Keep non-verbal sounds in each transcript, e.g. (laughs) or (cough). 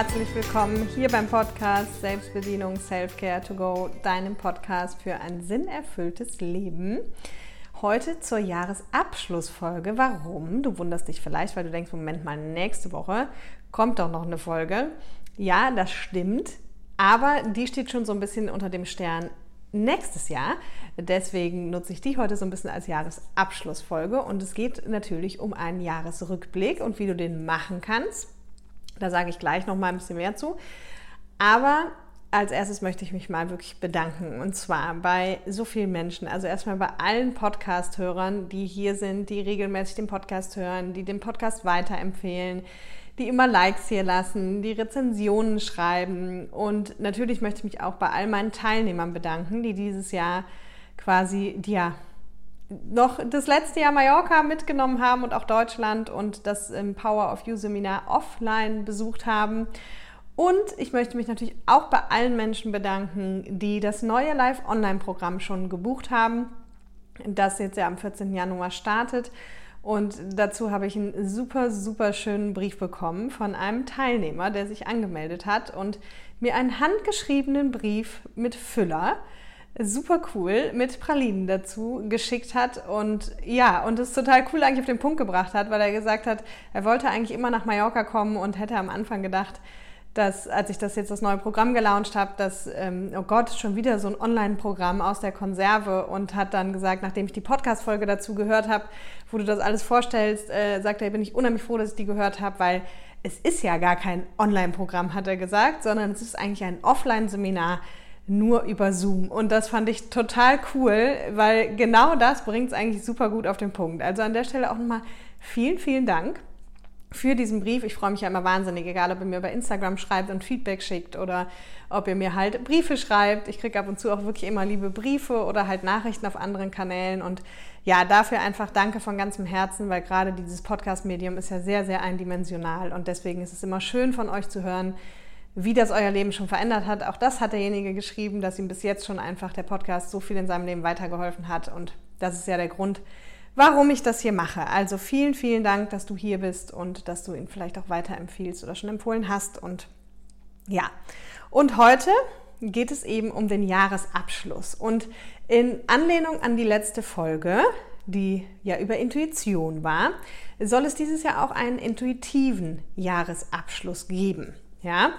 herzlich willkommen hier beim Podcast Selbstbedienung Self-Care to Go, deinem Podcast für ein sinnerfülltes Leben. Heute zur Jahresabschlussfolge. Warum? Du wunderst dich vielleicht, weil du denkst, Moment mal, nächste Woche kommt doch noch eine Folge. Ja, das stimmt, aber die steht schon so ein bisschen unter dem Stern nächstes Jahr. Deswegen nutze ich die heute so ein bisschen als Jahresabschlussfolge und es geht natürlich um einen Jahresrückblick und wie du den machen kannst. Da sage ich gleich noch mal ein bisschen mehr zu. Aber als erstes möchte ich mich mal wirklich bedanken und zwar bei so vielen Menschen. Also erstmal bei allen Podcast-Hörern, die hier sind, die regelmäßig den Podcast hören, die den Podcast weiterempfehlen, die immer Likes hier lassen, die Rezensionen schreiben. Und natürlich möchte ich mich auch bei all meinen Teilnehmern bedanken, die dieses Jahr quasi, ja, noch das letzte Jahr Mallorca mitgenommen haben und auch Deutschland und das Power of You Seminar offline besucht haben. Und ich möchte mich natürlich auch bei allen Menschen bedanken, die das neue Live-Online-Programm schon gebucht haben, das jetzt ja am 14. Januar startet. Und dazu habe ich einen super, super schönen Brief bekommen von einem Teilnehmer, der sich angemeldet hat und mir einen handgeschriebenen Brief mit Füller super cool mit Pralinen dazu geschickt hat und ja, und es total cool eigentlich auf den Punkt gebracht hat, weil er gesagt hat, er wollte eigentlich immer nach Mallorca kommen und hätte am Anfang gedacht, dass als ich das jetzt das neue Programm gelauncht habe, dass, ähm, oh Gott, schon wieder so ein Online-Programm aus der Konserve und hat dann gesagt, nachdem ich die Podcast-Folge dazu gehört habe, wo du das alles vorstellst, äh, sagt er, bin ich unheimlich froh, dass ich die gehört habe, weil es ist ja gar kein Online-Programm, hat er gesagt, sondern es ist eigentlich ein Offline-Seminar, nur über Zoom. Und das fand ich total cool, weil genau das bringt es eigentlich super gut auf den Punkt. Also an der Stelle auch nochmal vielen, vielen Dank für diesen Brief. Ich freue mich ja immer wahnsinnig, egal ob ihr mir bei Instagram schreibt und Feedback schickt oder ob ihr mir halt Briefe schreibt. Ich kriege ab und zu auch wirklich immer liebe Briefe oder halt Nachrichten auf anderen Kanälen. Und ja, dafür einfach danke von ganzem Herzen, weil gerade dieses Podcast-Medium ist ja sehr, sehr eindimensional. Und deswegen ist es immer schön von euch zu hören, wie das euer Leben schon verändert hat. Auch das hat derjenige geschrieben, dass ihm bis jetzt schon einfach der Podcast so viel in seinem Leben weitergeholfen hat. Und das ist ja der Grund, warum ich das hier mache. Also vielen, vielen Dank, dass du hier bist und dass du ihn vielleicht auch weiterempfiehlst oder schon empfohlen hast. Und ja, und heute geht es eben um den Jahresabschluss. Und in Anlehnung an die letzte Folge, die ja über Intuition war, soll es dieses Jahr auch einen intuitiven Jahresabschluss geben. Ja?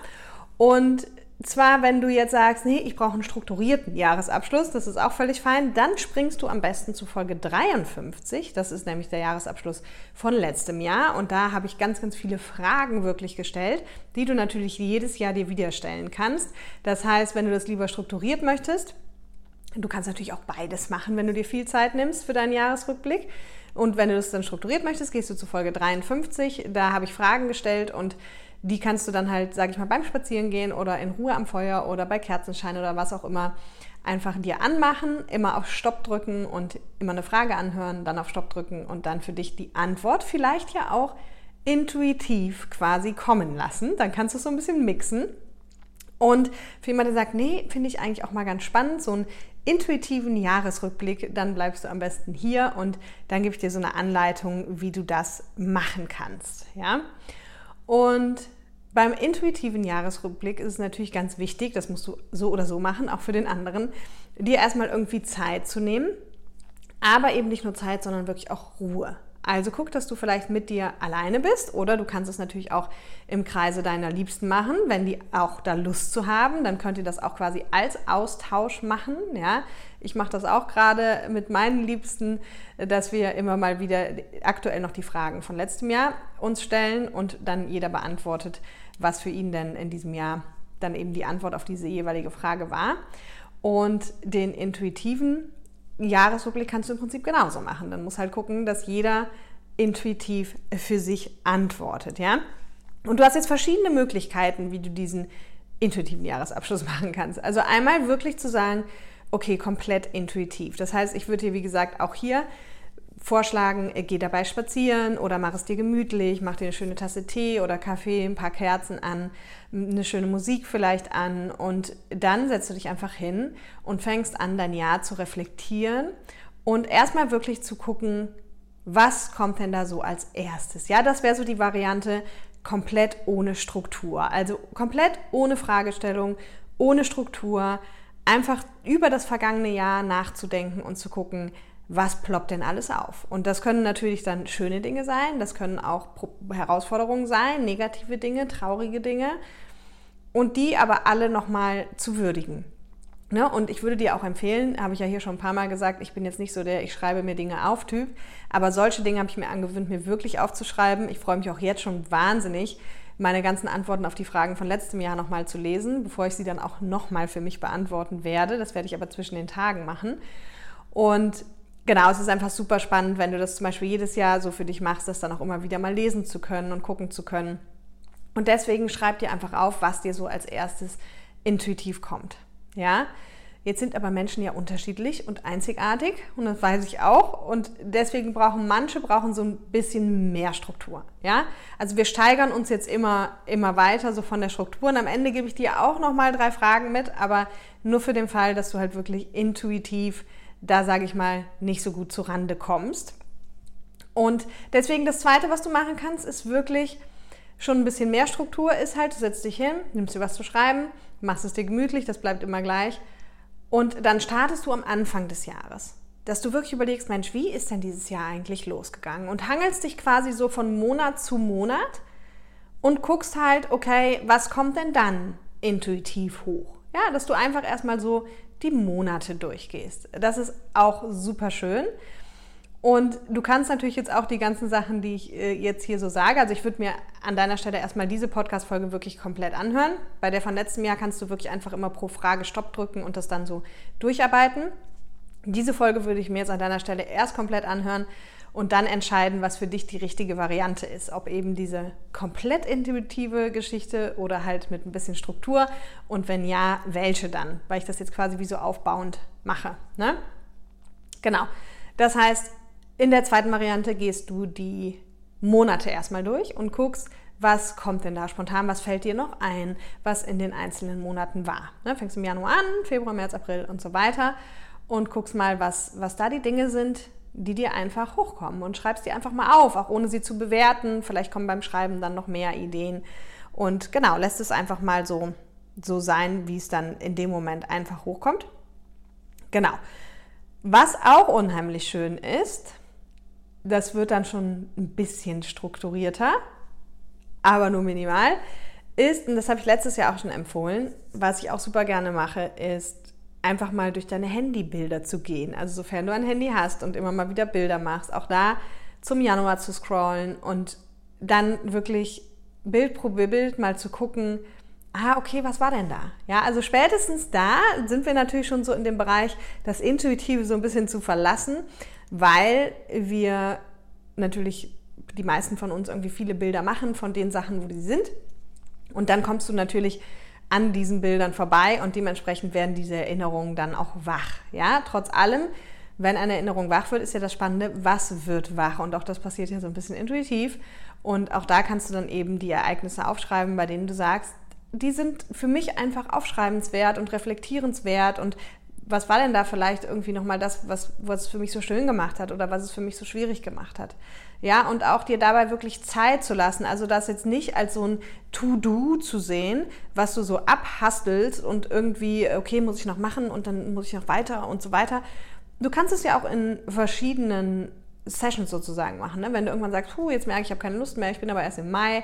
Und zwar, wenn du jetzt sagst, nee, ich brauche einen strukturierten Jahresabschluss, das ist auch völlig fein, dann springst du am besten zu Folge 53. Das ist nämlich der Jahresabschluss von letztem Jahr. Und da habe ich ganz, ganz viele Fragen wirklich gestellt, die du natürlich jedes Jahr dir wieder stellen kannst. Das heißt, wenn du das lieber strukturiert möchtest, du kannst natürlich auch beides machen, wenn du dir viel Zeit nimmst für deinen Jahresrückblick. Und wenn du das dann strukturiert möchtest, gehst du zu Folge 53. Da habe ich Fragen gestellt und die kannst du dann halt, sage ich mal, beim Spazierengehen oder in Ruhe am Feuer oder bei Kerzenschein oder was auch immer einfach dir anmachen, immer auf Stopp drücken und immer eine Frage anhören, dann auf Stopp drücken und dann für dich die Antwort vielleicht ja auch intuitiv quasi kommen lassen. Dann kannst du es so ein bisschen mixen. Und für jemanden, der sagt, nee, finde ich eigentlich auch mal ganz spannend, so einen intuitiven Jahresrückblick, dann bleibst du am besten hier und dann gebe ich dir so eine Anleitung, wie du das machen kannst. Ja? Und beim intuitiven Jahresrückblick ist es natürlich ganz wichtig, das musst du so oder so machen, auch für den anderen, dir erstmal irgendwie Zeit zu nehmen, aber eben nicht nur Zeit, sondern wirklich auch Ruhe. Also guck, dass du vielleicht mit dir alleine bist oder du kannst es natürlich auch im Kreise deiner Liebsten machen, wenn die auch da Lust zu haben, dann könnt ihr das auch quasi als Austausch machen. Ja, ich mache das auch gerade mit meinen Liebsten, dass wir immer mal wieder aktuell noch die Fragen von letztem Jahr uns stellen und dann jeder beantwortet, was für ihn denn in diesem Jahr dann eben die Antwort auf diese jeweilige Frage war. Und den intuitiven Jahresrückblick kannst du im Prinzip genauso machen. Dann muss halt gucken, dass jeder intuitiv für sich antwortet, ja? Und du hast jetzt verschiedene Möglichkeiten, wie du diesen intuitiven Jahresabschluss (laughs) machen kannst. Also einmal wirklich zu sagen, okay, komplett intuitiv. Das heißt, ich würde dir, wie gesagt, auch hier vorschlagen, äh, geh dabei spazieren oder mach es dir gemütlich, mach dir eine schöne Tasse Tee oder Kaffee, ein paar Kerzen an, eine schöne Musik vielleicht an und dann setzt du dich einfach hin und fängst an, dein Jahr zu reflektieren und erstmal wirklich zu gucken, was kommt denn da so als erstes? Ja, das wäre so die Variante komplett ohne Struktur. Also komplett ohne Fragestellung, ohne Struktur, einfach über das vergangene Jahr nachzudenken und zu gucken, was ploppt denn alles auf? Und das können natürlich dann schöne Dinge sein, das können auch Herausforderungen sein, negative Dinge, traurige Dinge und die aber alle nochmal zu würdigen. Ne? Und ich würde dir auch empfehlen, habe ich ja hier schon ein paar Mal gesagt, ich bin jetzt nicht so der, ich schreibe mir Dinge auf Typ, aber solche Dinge habe ich mir angewöhnt, mir wirklich aufzuschreiben. Ich freue mich auch jetzt schon wahnsinnig, meine ganzen Antworten auf die Fragen von letztem Jahr nochmal zu lesen, bevor ich sie dann auch nochmal für mich beantworten werde. Das werde ich aber zwischen den Tagen machen. Und genau, es ist einfach super spannend, wenn du das zum Beispiel jedes Jahr so für dich machst, das dann auch immer wieder mal lesen zu können und gucken zu können. Und deswegen schreib dir einfach auf, was dir so als erstes intuitiv kommt. Ja, Jetzt sind aber Menschen ja unterschiedlich und einzigartig und das weiß ich auch und deswegen brauchen manche brauchen so ein bisschen mehr Struktur, ja? Also wir steigern uns jetzt immer immer weiter so von der Struktur und am Ende gebe ich dir auch noch mal drei Fragen mit, aber nur für den Fall, dass du halt wirklich intuitiv da sage ich mal nicht so gut zu Rande kommst. Und deswegen das zweite, was du machen kannst, ist wirklich schon ein bisschen mehr Struktur ist halt, du setzt dich hin, nimmst dir was zu schreiben, machst es dir gemütlich, das bleibt immer gleich und dann startest du am Anfang des Jahres, dass du wirklich überlegst, Mensch, wie ist denn dieses Jahr eigentlich losgegangen? Und hangelst dich quasi so von Monat zu Monat und guckst halt, okay, was kommt denn dann intuitiv hoch? Ja, dass du einfach erstmal so die Monate durchgehst. Das ist auch super schön. Und du kannst natürlich jetzt auch die ganzen Sachen, die ich äh, jetzt hier so sage, also ich würde mir an deiner Stelle erstmal diese Podcast-Folge wirklich komplett anhören. Bei der von letztem Jahr kannst du wirklich einfach immer pro Frage Stopp drücken und das dann so durcharbeiten. Diese Folge würde ich mir jetzt an deiner Stelle erst komplett anhören und dann entscheiden, was für dich die richtige Variante ist. Ob eben diese komplett intuitive Geschichte oder halt mit ein bisschen Struktur und wenn ja, welche dann, weil ich das jetzt quasi wie so aufbauend mache. Ne? Genau. Das heißt, in der zweiten Variante gehst du die Monate erstmal durch und guckst, was kommt denn da spontan, was fällt dir noch ein, was in den einzelnen Monaten war. Ne, fängst im Januar an, Februar, März, April und so weiter und guckst mal, was, was da die Dinge sind, die dir einfach hochkommen und schreibst die einfach mal auf, auch ohne sie zu bewerten. Vielleicht kommen beim Schreiben dann noch mehr Ideen und genau, lässt es einfach mal so, so sein, wie es dann in dem Moment einfach hochkommt. Genau. Was auch unheimlich schön ist, das wird dann schon ein bisschen strukturierter, aber nur minimal, ist, und das habe ich letztes Jahr auch schon empfohlen, was ich auch super gerne mache, ist einfach mal durch deine Handybilder zu gehen. Also sofern du ein Handy hast und immer mal wieder Bilder machst, auch da zum Januar zu scrollen und dann wirklich Bild pro Bild mal zu gucken, ah, okay, was war denn da? Ja, also spätestens da sind wir natürlich schon so in dem Bereich, das Intuitive so ein bisschen zu verlassen, weil wir natürlich die meisten von uns irgendwie viele Bilder machen von den Sachen, wo die sind. Und dann kommst du natürlich an diesen Bildern vorbei und dementsprechend werden diese Erinnerungen dann auch wach. Ja, trotz allem, wenn eine Erinnerung wach wird, ist ja das Spannende, was wird wach? Und auch das passiert ja so ein bisschen intuitiv. Und auch da kannst du dann eben die Ereignisse aufschreiben, bei denen du sagst, die sind für mich einfach aufschreibenswert und reflektierenswert und was war denn da vielleicht irgendwie nochmal das, was, was es für mich so schön gemacht hat oder was es für mich so schwierig gemacht hat? Ja, und auch dir dabei wirklich Zeit zu lassen. Also das jetzt nicht als so ein To-Do zu sehen, was du so abhastelst und irgendwie, okay, muss ich noch machen und dann muss ich noch weiter und so weiter. Du kannst es ja auch in verschiedenen Sessions sozusagen machen. Ne? Wenn du irgendwann sagst, jetzt merke ich, ich habe keine Lust mehr, ich bin aber erst im Mai,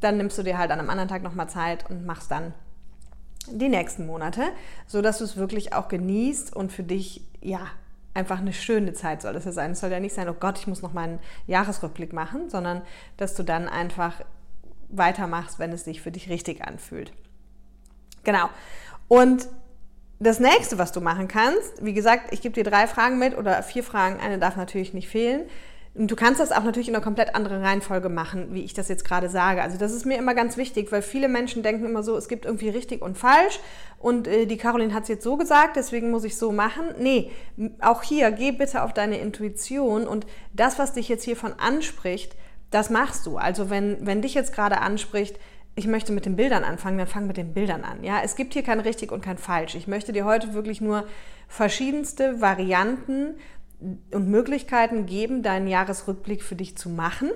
dann nimmst du dir halt an einem anderen Tag nochmal Zeit und machst dann die nächsten Monate, so dass du es wirklich auch genießt und für dich ja einfach eine schöne Zeit soll es ja sein. Es soll ja nicht sein, oh Gott, ich muss noch meinen Jahresrückblick machen, sondern dass du dann einfach weitermachst, wenn es sich für dich richtig anfühlt. Genau. Und das nächste, was du machen kannst, wie gesagt, ich gebe dir drei Fragen mit oder vier Fragen, eine darf natürlich nicht fehlen. Und du kannst das auch natürlich in einer komplett anderen Reihenfolge machen, wie ich das jetzt gerade sage. Also das ist mir immer ganz wichtig, weil viele Menschen denken immer so, es gibt irgendwie richtig und falsch und äh, die Caroline hat es jetzt so gesagt, deswegen muss ich so machen. Nee, auch hier, geh bitte auf deine Intuition und das, was dich jetzt hiervon anspricht, das machst du. Also wenn, wenn dich jetzt gerade anspricht, ich möchte mit den Bildern anfangen, dann fang mit den Bildern an. Ja, es gibt hier kein richtig und kein falsch. Ich möchte dir heute wirklich nur verschiedenste Varianten und Möglichkeiten geben, deinen Jahresrückblick für dich zu machen.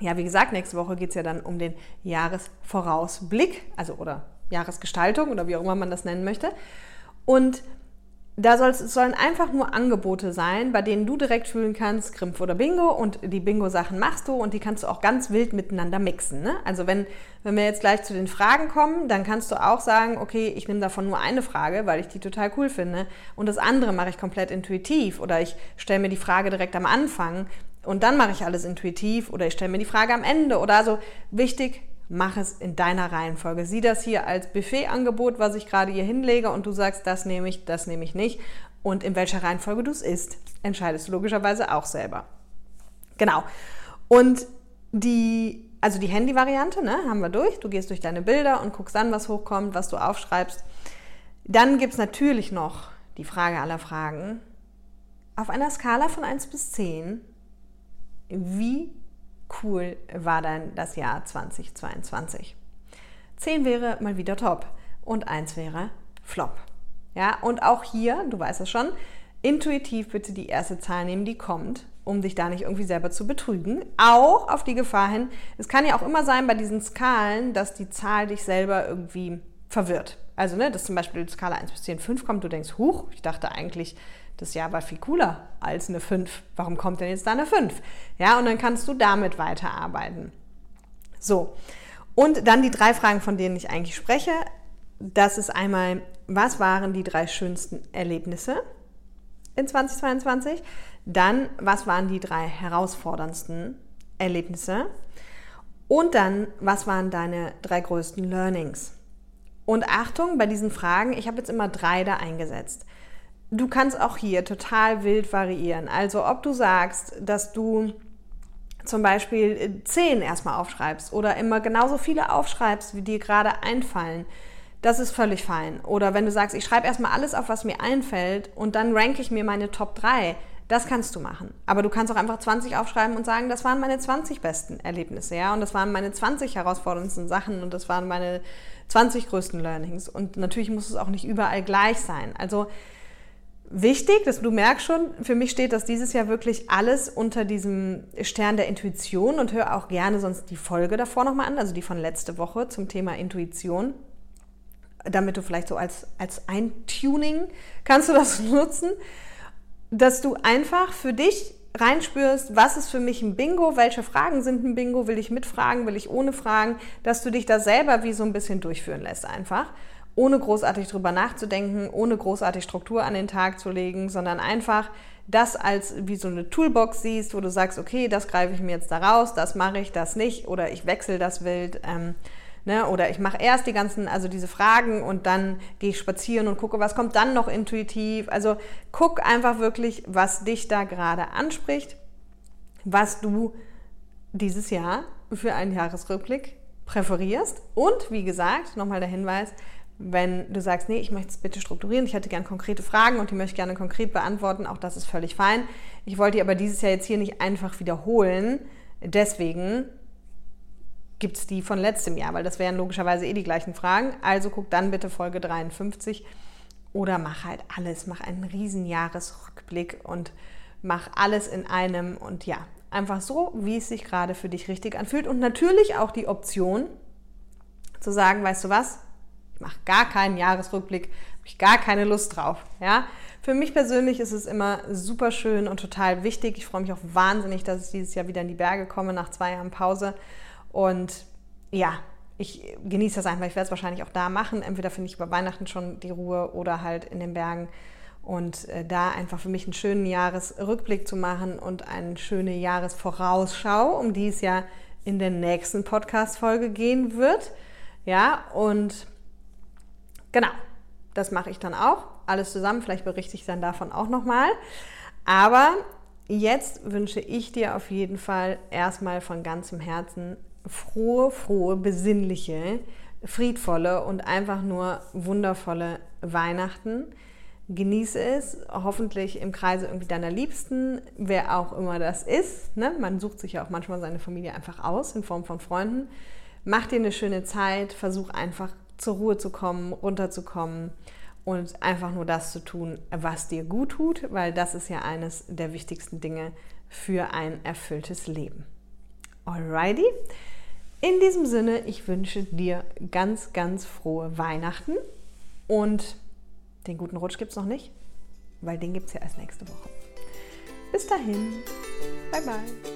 ja, wie gesagt, nächste Woche geht es ja dann um den Jahresvorausblick, also oder Jahresgestaltung oder wie auch immer man das nennen möchte. Und da soll, es sollen einfach nur Angebote sein, bei denen du direkt fühlen kannst, Grimpf oder Bingo und die Bingo-Sachen machst du und die kannst du auch ganz wild miteinander mixen. Ne? Also wenn, wenn wir jetzt gleich zu den Fragen kommen, dann kannst du auch sagen, okay, ich nehme davon nur eine Frage, weil ich die total cool finde und das andere mache ich komplett intuitiv oder ich stelle mir die Frage direkt am Anfang und dann mache ich alles intuitiv oder ich stelle mir die Frage am Ende oder so. Wichtig, mach es in deiner Reihenfolge. Sieh das hier als Buffetangebot, was ich gerade hier hinlege und du sagst, das nehme ich, das nehme ich nicht. Und in welcher Reihenfolge du es isst, entscheidest du logischerweise auch selber. Genau. Und die, also die Handy-Variante, ne, haben wir durch. Du gehst durch deine Bilder und guckst dann, was hochkommt, was du aufschreibst. Dann gibt es natürlich noch die Frage aller Fragen. Auf einer Skala von 1 bis 10, wie cool war dann das Jahr 2022. 10 wäre mal wieder top und 1 wäre flop. Ja, und auch hier, du weißt es schon, intuitiv bitte die erste Zahl nehmen, die kommt, um dich da nicht irgendwie selber zu betrügen. Auch auf die Gefahr hin, es kann ja auch immer sein bei diesen Skalen, dass die Zahl dich selber irgendwie verwirrt. Also, ne, dass zum Beispiel die Skala 1 bis 10, 5 kommt, du denkst, huch, ich dachte eigentlich, das Jahr war viel cooler als eine 5. Warum kommt denn jetzt da eine 5? Ja, und dann kannst du damit weiterarbeiten. So. Und dann die drei Fragen, von denen ich eigentlich spreche. Das ist einmal, was waren die drei schönsten Erlebnisse in 2022? Dann, was waren die drei herausforderndsten Erlebnisse? Und dann, was waren deine drei größten Learnings? Und Achtung bei diesen Fragen, ich habe jetzt immer drei da eingesetzt. Du kannst auch hier total wild variieren. Also ob du sagst, dass du zum Beispiel zehn erstmal aufschreibst oder immer genauso viele aufschreibst, wie dir gerade einfallen, das ist völlig fein. Oder wenn du sagst, ich schreibe erstmal alles auf, was mir einfällt und dann ranke ich mir meine Top 3, das kannst du machen. Aber du kannst auch einfach 20 aufschreiben und sagen, das waren meine 20 besten Erlebnisse, ja, und das waren meine 20 herausforderndsten Sachen und das waren meine 20 größten Learnings. Und natürlich muss es auch nicht überall gleich sein. Also wichtig, dass du merkst schon, für mich steht das dieses Jahr wirklich alles unter diesem Stern der Intuition und hör auch gerne sonst die Folge davor nochmal an, also die von letzte Woche zum Thema Intuition. Damit du vielleicht so als, als Eintuning kannst du das (laughs) nutzen, dass du einfach für dich reinspürst, was ist für mich ein Bingo, welche Fragen sind ein Bingo, will ich mit Fragen, will ich ohne Fragen, dass du dich da selber wie so ein bisschen durchführen lässt einfach ohne großartig drüber nachzudenken, ohne großartig Struktur an den Tag zu legen, sondern einfach das als wie so eine Toolbox siehst, wo du sagst, okay, das greife ich mir jetzt da raus, das mache ich, das nicht, oder ich wechsle das wild. Ähm, Ne? Oder ich mache erst die ganzen, also diese Fragen und dann gehe ich spazieren und gucke, was kommt dann noch intuitiv. Also guck einfach wirklich, was dich da gerade anspricht, was du dieses Jahr für einen Jahresrückblick präferierst. Und wie gesagt, nochmal der Hinweis, wenn du sagst, nee, ich möchte es bitte strukturieren, ich hätte gerne konkrete Fragen und die möchte ich gerne konkret beantworten, auch das ist völlig fein. Ich wollte die aber dieses Jahr jetzt hier nicht einfach wiederholen. Deswegen gibt es die von letztem Jahr, weil das wären logischerweise eh die gleichen Fragen. Also guck dann bitte Folge 53 oder mach halt alles, mach einen riesen Jahresrückblick und mach alles in einem und ja, einfach so, wie es sich gerade für dich richtig anfühlt und natürlich auch die Option zu sagen, weißt du was, ich mache gar keinen Jahresrückblick, habe ich gar keine Lust drauf. Ja? Für mich persönlich ist es immer super schön und total wichtig. Ich freue mich auch wahnsinnig, dass ich dieses Jahr wieder in die Berge komme nach zwei Jahren Pause. Und ja, ich genieße das einfach. Ich werde es wahrscheinlich auch da machen. Entweder finde ich über Weihnachten schon die Ruhe oder halt in den Bergen. Und äh, da einfach für mich einen schönen Jahresrückblick zu machen und eine schöne Jahresvorausschau, um die es ja in der nächsten Podcast-Folge gehen wird. Ja, und Genau, das mache ich dann auch. Alles zusammen, vielleicht berichte ich dann davon auch nochmal. Aber jetzt wünsche ich dir auf jeden Fall erstmal von ganzem Herzen frohe, frohe, besinnliche, friedvolle und einfach nur wundervolle Weihnachten. Genieße es, hoffentlich im Kreise irgendwie deiner Liebsten, wer auch immer das ist. Ne? Man sucht sich ja auch manchmal seine Familie einfach aus in Form von Freunden. Mach dir eine schöne Zeit, versuch einfach zur Ruhe zu kommen, runterzukommen und einfach nur das zu tun, was dir gut tut, weil das ist ja eines der wichtigsten Dinge für ein erfülltes Leben. Alrighty. In diesem Sinne, ich wünsche dir ganz, ganz frohe Weihnachten und den guten Rutsch gibt es noch nicht, weil den gibt es ja erst nächste Woche. Bis dahin. Bye bye.